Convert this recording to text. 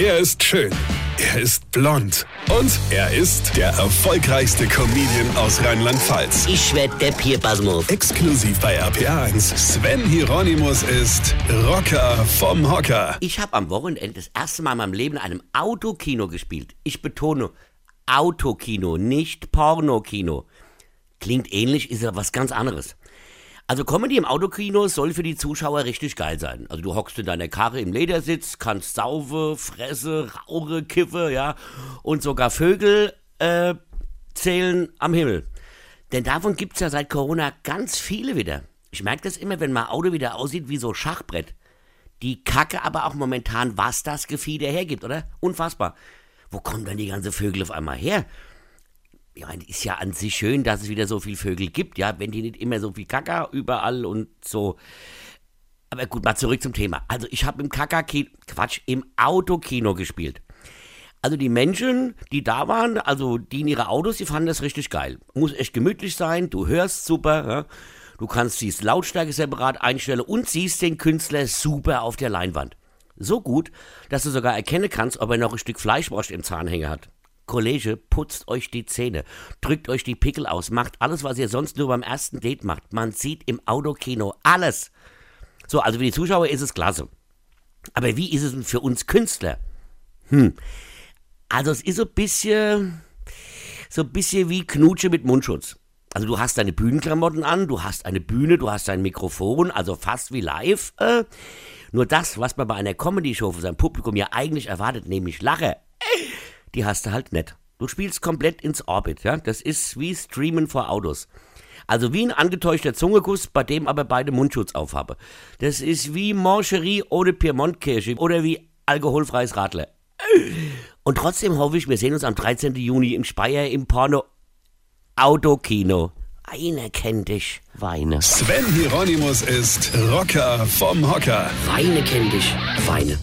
Er ist schön. Er ist blond. Und er ist der erfolgreichste Comedian aus Rheinland-Pfalz. Ich werd der Pierpasmus. Exklusiv bei RPA1. Sven Hieronymus ist Rocker vom Hocker. Ich habe am Wochenende das erste Mal in meinem Leben in einem Autokino gespielt. Ich betone Autokino, nicht Pornokino. Klingt ähnlich, ist aber was ganz anderes. Also Comedy im Autokino soll für die Zuschauer richtig geil sein. Also du hockst in deiner Karre im Ledersitz, kannst saufe, fresse, rauche, kiffe, ja, und sogar Vögel äh, zählen am Himmel. Denn davon gibt's ja seit Corona ganz viele wieder. Ich merke das immer, wenn mein Auto wieder aussieht wie so Schachbrett. Die Kacke aber auch momentan, was das Gefieder hergibt, oder? Unfassbar. Wo kommen denn die ganzen Vögel auf einmal her? Ja, ist ja an sich schön, dass es wieder so viele Vögel gibt, ja, wenn die nicht immer so viel Kaka überall und so. Aber gut, mal zurück zum Thema. Also ich habe im Kaka-Kino, Quatsch, im Autokino gespielt. Also die Menschen, die da waren, also die in ihre Autos, die fanden das richtig geil. Muss echt gemütlich sein, du hörst super, ja? du kannst die Lautstärke separat einstellen und siehst den Künstler super auf der Leinwand. So gut, dass du sogar erkennen kannst, ob er noch ein Stück Fleischwurst im Zahnhänger hat. Kollege, putzt euch die Zähne, drückt euch die Pickel aus, macht alles, was ihr sonst nur beim ersten Date macht. Man sieht im Autokino alles. So, also für die Zuschauer ist es klasse. Aber wie ist es denn für uns Künstler? Hm. Also es ist so ein bisschen, so ein bisschen wie Knutsche mit Mundschutz. Also du hast deine Bühnenklamotten an, du hast eine Bühne, du hast ein Mikrofon, also fast wie live. Äh. Nur das, was man bei einer Comedy-Show von seinem Publikum ja eigentlich erwartet, nämlich Lache, die hast du halt nicht. Du spielst komplett ins Orbit, ja. Das ist wie Streamen vor Autos. Also wie ein angetäuschter Zungeguss, bei dem aber beide Mundschutz aufhabe. Das ist wie Mancherie ohne Piemontkirche oder wie alkoholfreies Radler. Und trotzdem hoffe ich, wir sehen uns am 13. Juni im Speyer im Porno Autokino. Einer kennt dich, Weine. Sven Hieronymus ist Rocker vom Hocker. Weine kennt dich, Weine.